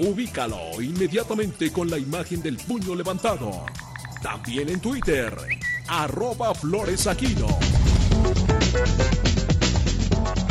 Ubícalo inmediatamente con la imagen del puño levantado. También en Twitter, arroba floresaquino.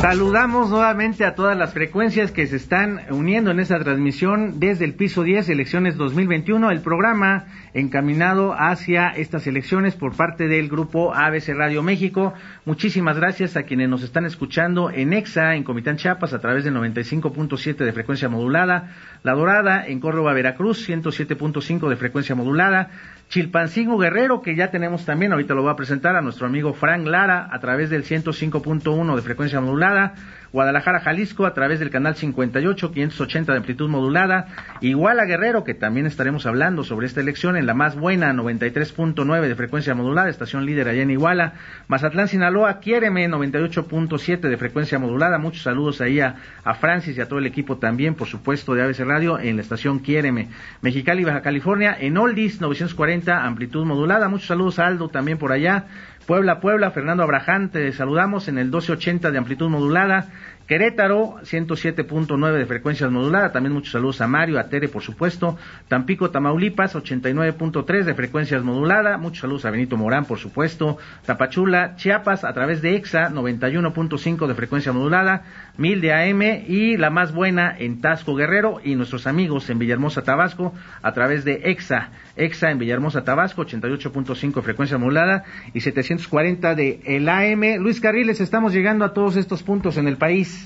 Saludamos nuevamente a todas las frecuencias que se están uniendo en esta transmisión desde el piso 10, elecciones 2021, el programa encaminado hacia estas elecciones por parte del grupo ABC Radio México. Muchísimas gracias a quienes nos están escuchando en EXA, en Comitán Chiapas, a través del 95.7 de frecuencia modulada, La Dorada, en Córdoba, Veracruz, 107.5 de frecuencia modulada, Chilpancingo Guerrero, que ya tenemos también, ahorita lo voy a presentar a nuestro amigo Frank Lara a través del 105.1 de frecuencia modulada, Guadalajara, Jalisco a través del canal 58, 580 de amplitud modulada, Iguala Guerrero, que también estaremos hablando sobre esta elección en la más buena, 93.9 de frecuencia modulada, estación líder allá en Iguala, Mazatlán, Sinaloa, Quiéreme, 98.7 de frecuencia modulada, muchos saludos ahí a, a, Francis y a todo el equipo también, por supuesto, de ABC Radio en la estación Quiéreme, Mexicali, Baja California, en Oldis, 940 amplitud modulada, muchos saludos a Aldo también por allá, Puebla, Puebla, Fernando Abraham, te saludamos en el 1280 de amplitud modulada. Querétaro, 107.9 de frecuencia modulada. También muchos saludos a Mario, a Tere, por supuesto. Tampico, Tamaulipas, 89.3 de frecuencias modulada. Muchos saludos a Benito Morán, por supuesto. Tapachula, Chiapas, a través de EXA, 91.5 de frecuencia modulada. 1000 de AM y la más buena en Tasco Guerrero y nuestros amigos en Villahermosa, Tabasco, a través de EXA. EXA en Villahermosa, Tabasco, 88.5 de frecuencia modulada y 740 de el AM. Luis Carriles, estamos llegando a todos estos puntos en el país.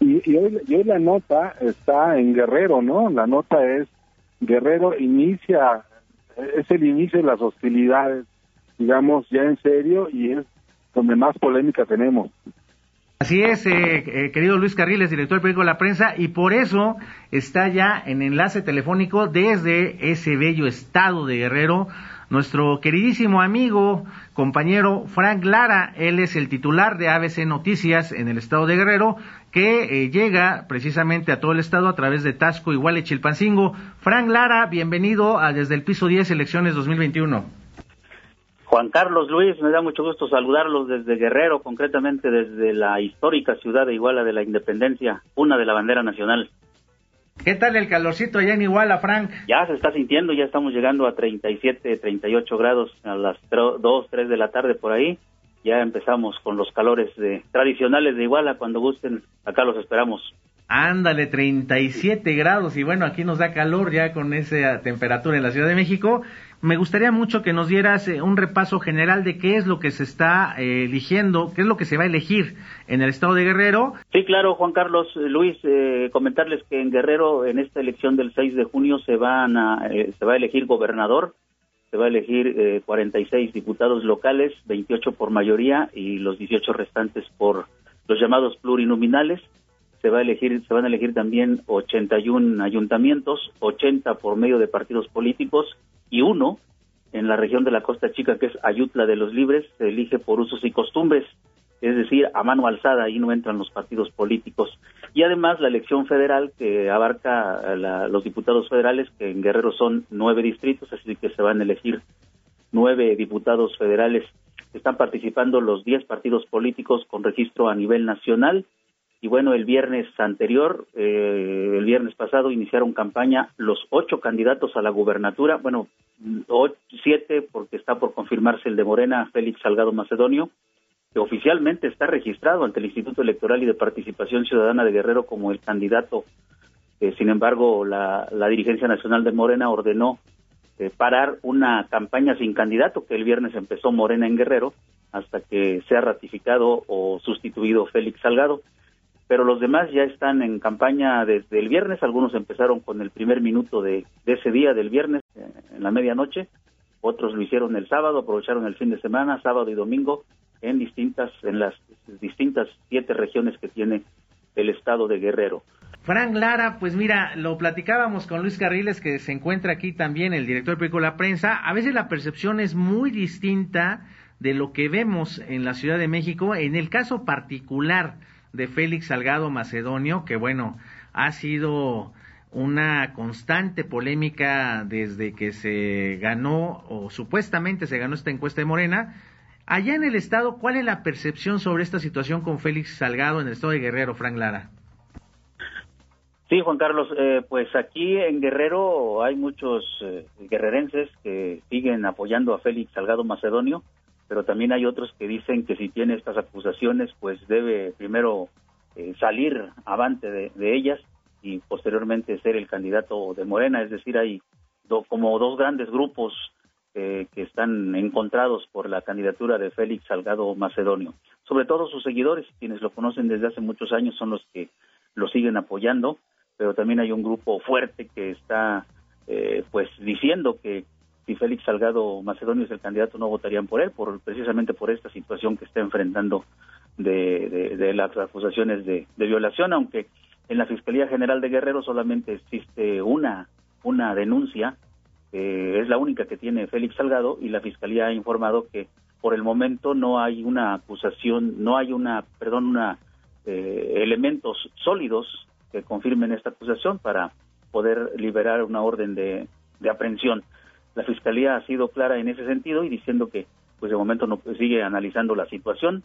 Y, hoy la nota está en Guerrero, ¿no? La nota es Guerrero inicia, es el inicio de las hostilidades, digamos, ya en serio, y es donde más polémica tenemos. Así es, eh, eh, querido Luis Carriles, director del periódico La Prensa, y por eso está ya en enlace telefónico desde ese bello estado de Guerrero nuestro queridísimo amigo, compañero Frank Lara. Él es el titular de ABC Noticias en el estado de Guerrero, que eh, llega precisamente a todo el estado a través de Tasco, Iguale, Chilpancingo. Frank Lara, bienvenido a Desde el Piso 10, Elecciones 2021. Juan Carlos Luis, me da mucho gusto saludarlos desde Guerrero, concretamente desde la histórica ciudad de Iguala de la Independencia, una de la bandera nacional. ¿Qué tal el calorcito allá en Iguala, Frank? Ya se está sintiendo, ya estamos llegando a 37, 38 grados a las 2, 3 de la tarde por ahí. Ya empezamos con los calores de, tradicionales de Iguala, cuando gusten, acá los esperamos. Ándale, 37 grados y bueno, aquí nos da calor ya con esa temperatura en la Ciudad de México. Me gustaría mucho que nos dieras eh, un repaso general de qué es lo que se está eh, eligiendo, qué es lo que se va a elegir en el estado de Guerrero. Sí, claro, Juan Carlos, eh, Luis, eh, comentarles que en Guerrero, en esta elección del 6 de junio, se, van a, eh, se va a elegir gobernador, se va a elegir eh, 46 diputados locales, 28 por mayoría y los 18 restantes por los llamados plurinominales se va a elegir, se van a elegir también 81 ayuntamientos, 80 por medio de partidos políticos y uno en la región de la Costa Chica que es Ayutla de los Libres, se elige por usos y costumbres, es decir, a mano alzada, ahí no entran los partidos políticos. Y además la elección federal que abarca la, los diputados federales, que en Guerrero son nueve distritos, así que se van a elegir nueve diputados federales. Están participando los diez partidos políticos con registro a nivel nacional y bueno, el viernes anterior, eh, el viernes pasado, iniciaron campaña los ocho candidatos a la gubernatura, bueno, siete porque está por confirmarse el de Morena, Félix Salgado Macedonio, que oficialmente está registrado ante el Instituto Electoral y de Participación Ciudadana de Guerrero como el candidato. Eh, sin embargo, la, la, dirigencia nacional de Morena ordenó eh, parar una campaña sin candidato que el viernes empezó Morena en Guerrero hasta que sea ratificado o sustituido Félix Salgado pero los demás ya están en campaña desde el viernes, algunos empezaron con el primer minuto de, de ese día del viernes, eh, en la medianoche, otros lo hicieron el sábado, aprovecharon el fin de semana, sábado y domingo, en distintas, en las distintas siete regiones que tiene el estado de Guerrero. Frank Lara, pues mira, lo platicábamos con Luis Carriles, que se encuentra aquí también, el director de Película Prensa. A veces la percepción es muy distinta de lo que vemos en la Ciudad de México. En el caso particular de Félix Salgado Macedonio, que bueno, ha sido una constante polémica desde que se ganó o supuestamente se ganó esta encuesta de Morena. Allá en el estado, ¿cuál es la percepción sobre esta situación con Félix Salgado en el estado de Guerrero, Frank Lara? Sí, Juan Carlos, eh, pues aquí en Guerrero hay muchos eh, guerrerenses que siguen apoyando a Félix Salgado Macedonio, pero también hay otros que dicen que si tiene estas acusaciones, pues debe primero eh, salir avante de, ellas y posteriormente ser el candidato de Morena, es decir, hay como dos grandes grupos que están encontrados por la candidatura de Félix Salgado Macedonio. Sobre todo sus seguidores, quienes lo conocen desde hace muchos años, son los que lo siguen apoyando pero también hay un grupo fuerte que está eh, pues diciendo que si Félix Salgado Macedonio es el candidato no votarían por él, por precisamente por esta situación que está enfrentando de, las acusaciones de, violación, aunque en la Fiscalía General de Guerrero solamente existe una, una denuncia, es la única que tiene Félix Salgado y la Fiscalía ha informado que por el momento no hay una acusación, no hay una, perdón, una eh, elementos sólidos que confirmen esta acusación para poder liberar una orden de, aprehensión. La Fiscalía ha sido clara en ese sentido y diciendo que pues de momento no sigue analizando la situación.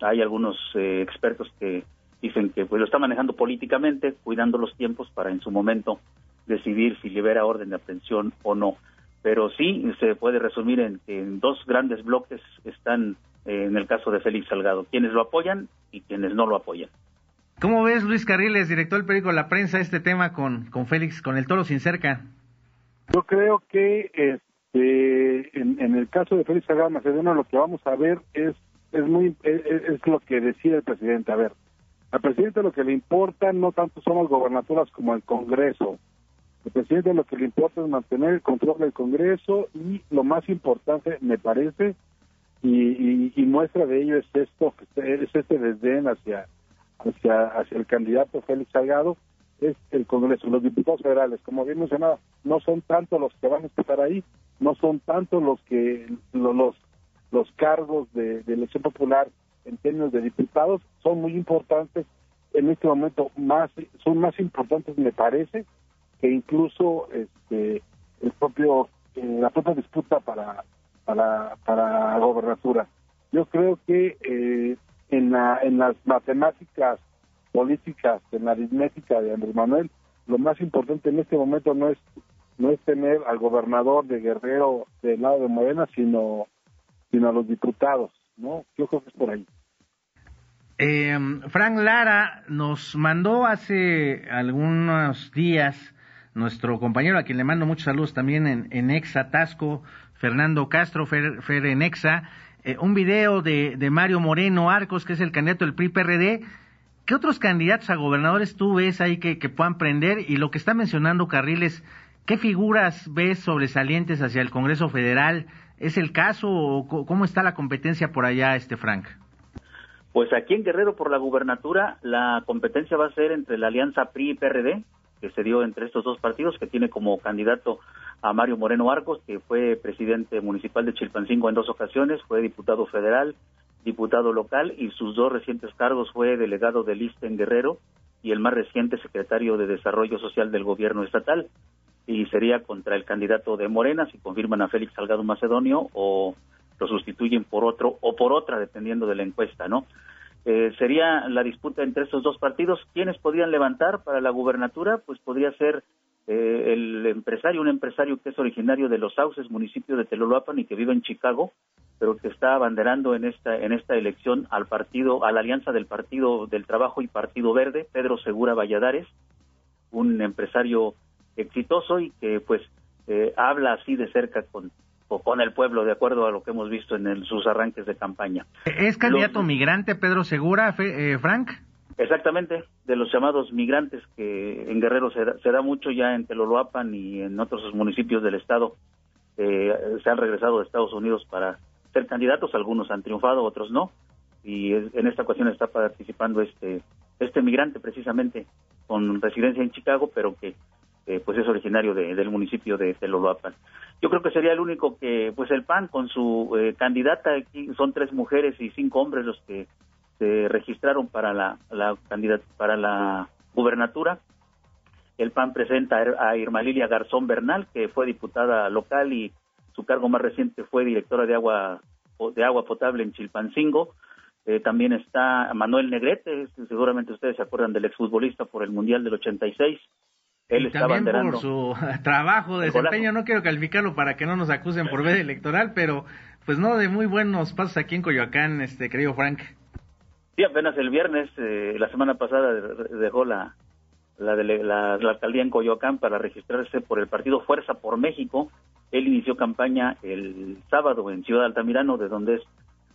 Hay algunos eh, expertos que dicen que pues lo está manejando políticamente, cuidando los tiempos para en su momento decidir si libera orden de aprehensión o no. Pero sí se puede resumir en que en dos grandes bloques están eh, en el caso de Félix Salgado, quienes lo apoyan y quienes no lo apoyan. ¿Cómo ves, Luis Carriles, director del periódico La Prensa, este tema con, con Félix, con el toro sin cerca? Yo creo que este, en, el caso de Félix Salgado Macedonio lo que vamos a ver es es muy es, lo que decide el presidente. A ver, al presidente lo que le importa no tanto son las gobernaturas como el Congreso. Al presidente lo que le importa es mantener el control del Congreso y lo más importante, me parece, y, y muestra de ello es esto, es este desdén hacia hacia, hacia el candidato Félix Salgado es el Congreso, los diputados federales, como bien mencionaba, no son tanto los que van a estar ahí, no son tanto los que los los cargos de, elección popular en términos de diputados son muy importantes. En este momento más son más importantes me parece que incluso este el propio eh, la propia disputa para para para gobernatura. Yo creo que eh, en, la, en las matemáticas políticas, en aritmética de Andrés Manuel, lo más importante en este momento no es no es tener al gobernador de Guerrero del lado de Morena, sino sino a los diputados, ¿no? Yo creo que es por ahí. Eh, Frank Lara nos mandó hace algunos días nuestro compañero, a quien le mando muchos saludos también en, en Exa Tasco, Fernando Castro, Fer, Fer en Exa, eh, un video de, de, Mario Moreno Arcos, que es el candidato del PRI-PRD. ¿Qué otros candidatos a gobernadores tú ves ahí que, puedan prender? Y lo que está mencionando Carriles, ¿qué figuras ves sobresalientes hacia el Congreso Federal? ¿Es el caso o cómo está la competencia por allá, este Frank? Pues aquí en Guerrero por la gubernatura la competencia va a ser entre la alianza PRI y PRD, que se dio entre estos dos partidos, que tiene como candidato a Mario Moreno Arcos, que fue presidente municipal de Chilpancingo en dos ocasiones, fue diputado federal, diputado local y sus dos recientes cargos fue delegado de lista en Guerrero y el más reciente secretario de Desarrollo Social del gobierno estatal. Y sería contra el candidato de Morena si confirman a Félix Salgado Macedonio o lo sustituyen por otro o por otra, dependiendo de la encuesta, ¿no? Eh, sería la disputa entre estos dos partidos. ¿Quiénes podrían levantar para la gubernatura? Pues podría ser eh, el empresario, un empresario que es originario de Los Sauces, municipio de Teloloapan y que vive en Chicago, pero que está abanderando en esta en esta elección al partido, a la alianza del Partido del Trabajo y Partido Verde, Pedro Segura Valladares, un empresario exitoso y que pues eh, habla así de cerca con con el pueblo, de acuerdo a lo que hemos visto en sus arranques de campaña. ¿Es candidato migrante Pedro Segura, eh, Frank? Exactamente, de los llamados migrantes que en Guerrero se da, mucho ya en Teloloapan y en otros municipios del estado. Eh, se han regresado de Estados Unidos para ser candidatos, algunos han triunfado, otros no. Y en esta ocasión está participando este este migrante precisamente con residencia en Chicago, pero que eh, pues es originario del municipio de Teloloapan. Yo creo que sería el único que, pues el PAN con su eh, candidata, aquí son tres mujeres y cinco hombres los que se registraron para la, la para la gubernatura. El PAN presenta a Irma Lilia Garzón Bernal, que fue diputada local y su cargo más reciente fue directora de agua de agua potable en Chilpancingo. Eh, también está Manuel Negrete, seguramente ustedes se acuerdan del exfutbolista por el Mundial del 86. Él y también por su trabajo, desempeño, no quiero calificarlo para que no nos acusen por veda electoral, pero pues no, de muy buenos pasos aquí en Coyoacán, este querido Frank. Sí, apenas el viernes, eh, la semana pasada dejó la, la, la, la, alcaldía en Coyoacán para registrarse por el partido Fuerza por México. Él inició campaña el sábado en Ciudad Altamirano, de donde es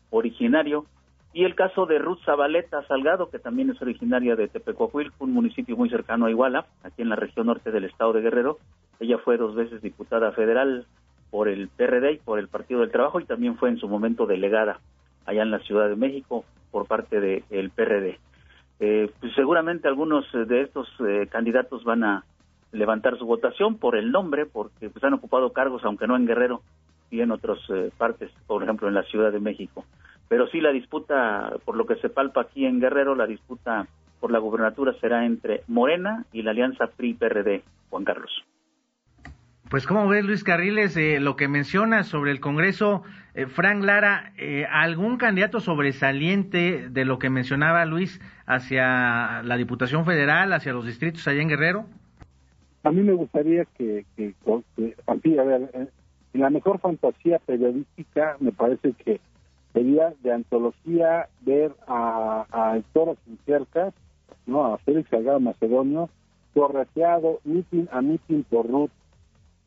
originario. Y el caso de Ruth Zabaleta Salgado, que también es originaria de Tepecuahuil, un municipio muy cercano a Iguala, aquí en la región norte del estado de Guerrero. Ella fue dos veces diputada federal por el PRD y por el Partido del Trabajo y también fue en su momento delegada allá en la Ciudad de México por parte del PRD. Eh, pues seguramente algunos de estos eh, candidatos van a levantar su votación por el nombre, porque pues, han ocupado cargos, aunque no en Guerrero, y en otras eh, partes, por ejemplo en la Ciudad de México pero sí la disputa, por lo que se palpa aquí en Guerrero, la disputa por la gubernatura será entre Morena y la alianza PRI-PRD, Juan Carlos. Pues como ves, Luis Carriles, eh, lo que mencionas sobre el Congreso, eh, Frank Lara, eh, ¿algún candidato sobresaliente de lo que mencionaba Luis hacia la Diputación Federal, hacia los distritos allá en Guerrero? A mí me gustaría que, que, que a ver, en la mejor fantasía periodística me parece que sería de antología ver a, a Toro sin ¿no? a Félix Salgado Macedonio, correteado, meeting a meeting por Ruth,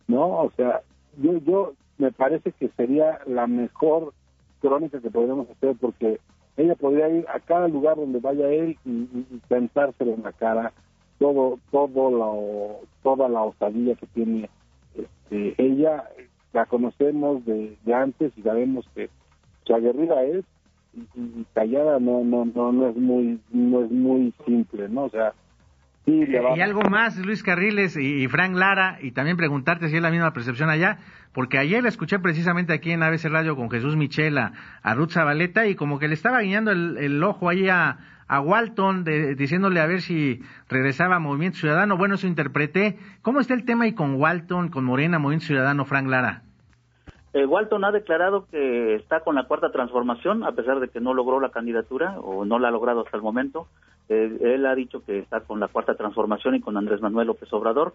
¿no? O sea, yo, yo me parece que sería la mejor crónica que podríamos hacer porque ella podría ir a cada lugar donde vaya él y, y, en la cara todo todo lo, toda la osadía que tiene este, ella la conocemos de, de antes y sabemos que aguerrida es y, callada no no no no es muy no es muy simple no o sea sí, y algo más Luis Carriles y, Frank Lara y también preguntarte si es la misma percepción allá porque ayer la escuché precisamente aquí en ABC Radio con Jesús Michela a Ruth Zabaleta y como que le estaba guiñando el, ojo ahí a, a Walton diciéndole a ver si regresaba a Movimiento Ciudadano. Bueno, eso interpreté. ¿Cómo está el tema ahí con Walton, con Morena, Movimiento Ciudadano, Frank Lara? Eh, Walton ha declarado que está con la cuarta transformación, a pesar de que no logró la candidatura o no la ha logrado hasta el momento. Eh, él ha dicho que está con la cuarta transformación y con Andrés Manuel López Obrador.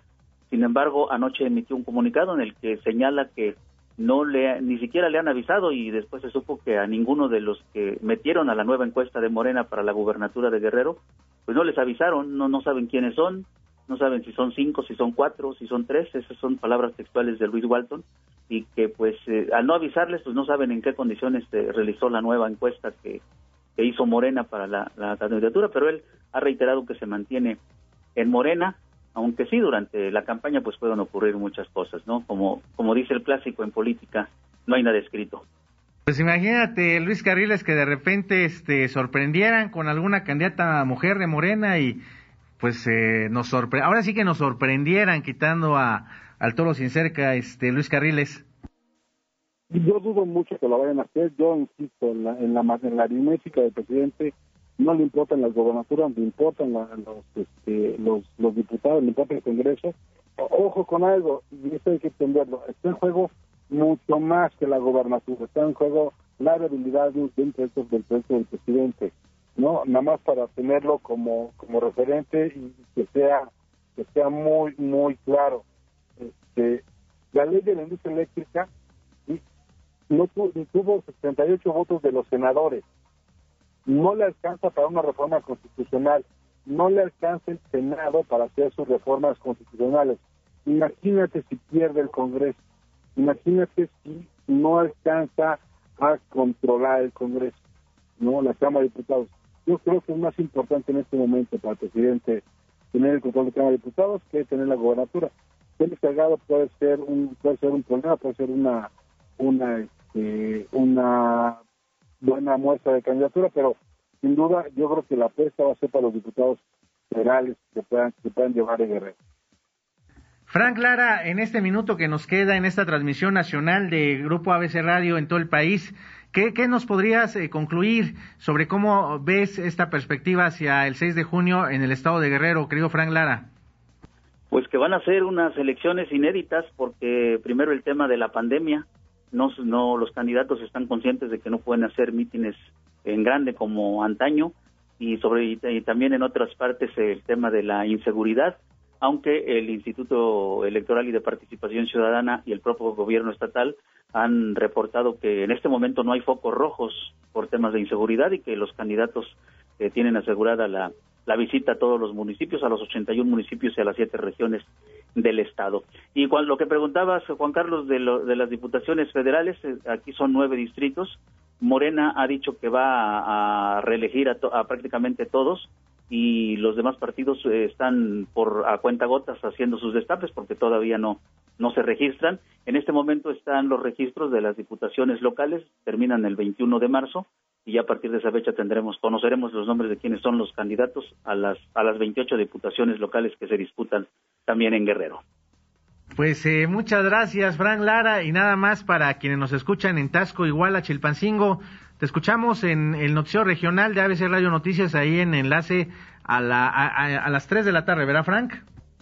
Sin embargo, anoche emitió un comunicado en el que señala que no le ni siquiera le han avisado y después se supo que a ninguno de los que metieron a la nueva encuesta de Morena para la gubernatura de Guerrero, pues no les avisaron, no no saben quiénes son, no saben si son cinco, si son cuatro, si son tres, esas son palabras textuales de Luis Walton y que pues eh, al no avisarles pues no saben en qué condiciones se realizó la nueva encuesta que, que hizo Morena para la, la, candidatura, pero él ha reiterado que se mantiene en Morena, aunque sí durante la campaña pues pueden ocurrir muchas cosas, ¿no? Como, como dice el clásico en política, no hay nada escrito. Pues imagínate, Luis Carriles, que de repente este, sorprendieran con alguna candidata mujer de Morena y pues eh, nos sorpre ahora sí que nos sorprendieran quitando a, al toro sin cerca, este Luis Carriles? Yo dudo mucho que lo vayan a hacer. Yo insisto, en la, en la, en la aritmética del presidente no le importan las gobernaturas, le importan los, este, los, diputados, le importa el Congreso. ojo con algo, y esto hay que entenderlo, está en juego mucho más que la gobernatura, está en juego la debilidad de un del proyecto del presidente, ¿no? Nada más para tenerlo como, como referente y que sea, que sea muy, muy claro este, la ley de la industria eléctrica no tuvo 78 votos de los senadores. No le alcanza para una reforma constitucional. No le alcanza el Senado para hacer sus reformas constitucionales. Imagínate si pierde el Congreso. Imagínate si no alcanza a controlar el Congreso, no la Cámara de Diputados. Yo creo que es más importante en este momento para el presidente tener el control de la Cámara de Diputados que tener la gobernatura. Félix Salgado puede ser un puede ser un problema, puede ser una una este, una buena muestra de candidatura, pero sin duda yo creo que la apuesta va a ser para los diputados federales que puedan, que puedan llevar el Guerrero. Frank Lara, en este minuto que nos queda en esta transmisión nacional de Grupo ABC Radio en todo el país, ¿qué, qué nos podrías eh, concluir sobre cómo ves esta perspectiva hacia el 6 de junio en el estado de Guerrero, querido Frank Lara? Pues que van a ser unas elecciones inéditas porque primero el tema de la pandemia, no, no los candidatos están conscientes de que no pueden hacer mítines en grande como antaño y sobre y también en otras partes el tema de la inseguridad aunque el Instituto Electoral y de Participación Ciudadana y el propio gobierno estatal han reportado que en este momento no hay focos rojos por temas de inseguridad y que los candidatos eh, tienen asegurada la, visita a todos los municipios, a los 81 municipios y a las siete regiones del Estado. Y lo que preguntabas, Juan Carlos, de, de las diputaciones federales, eh, aquí son nueve distritos. Morena ha dicho que va a, reelegir a, a prácticamente todos y los demás partidos eh, están por a cuenta gotas haciendo sus destapes porque todavía no no se registran. En este momento están los registros de las diputaciones locales, terminan el 21 de marzo y ya a partir de esa fecha tendremos conoceremos los nombres de quienes son los candidatos a las a las 28 diputaciones locales que se disputan también en Guerrero. Pues eh, muchas gracias, Frank Lara, y nada más para quienes nos escuchan en Tasco, Iguala, Chilpancingo, te escuchamos en el noticiero regional de ABC Radio Noticias, ahí en enlace a, la, a, las 3 de la tarde, ¿verdad, Frank?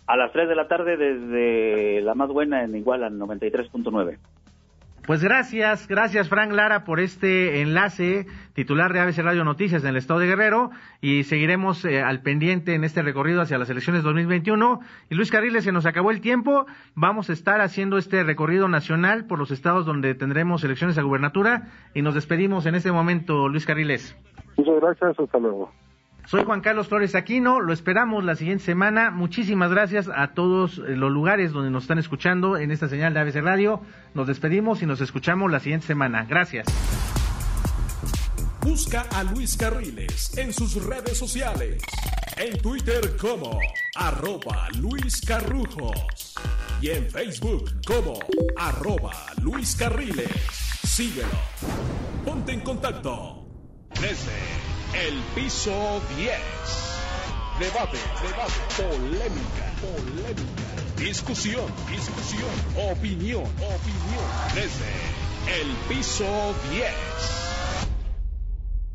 A las 3 de la tarde desde la más buena en Iguala, 93.9. Pues gracias, gracias Frank Lara por este enlace titular de ABC Radio Noticias en el estado de Guerrero y seguiremos eh, al pendiente en este recorrido hacia las elecciones 2021. Y Luis Carriles, se nos acabó el tiempo, vamos a estar haciendo este recorrido nacional por los estados donde tendremos elecciones a gubernatura y nos despedimos en este momento, Luis Carriles. Muchas gracias, hasta luego. Soy Juan Carlos Flores Aquino, lo esperamos la siguiente semana. Muchísimas gracias a todos eh, los lugares donde nos están escuchando en esta señal de ABC Radio. Nos despedimos y nos escuchamos la siguiente semana. Gracias. Busca a Luis Carriles en sus redes sociales. En Twitter como arroba Luis Carrujos. Y en Facebook como arroba Luis Carriles. Síguelo. Ponte en contacto. Desde el piso 10. Debate, debate, polémica, polémica. Discusión, discusión, opinión, opinión. Desde el piso 10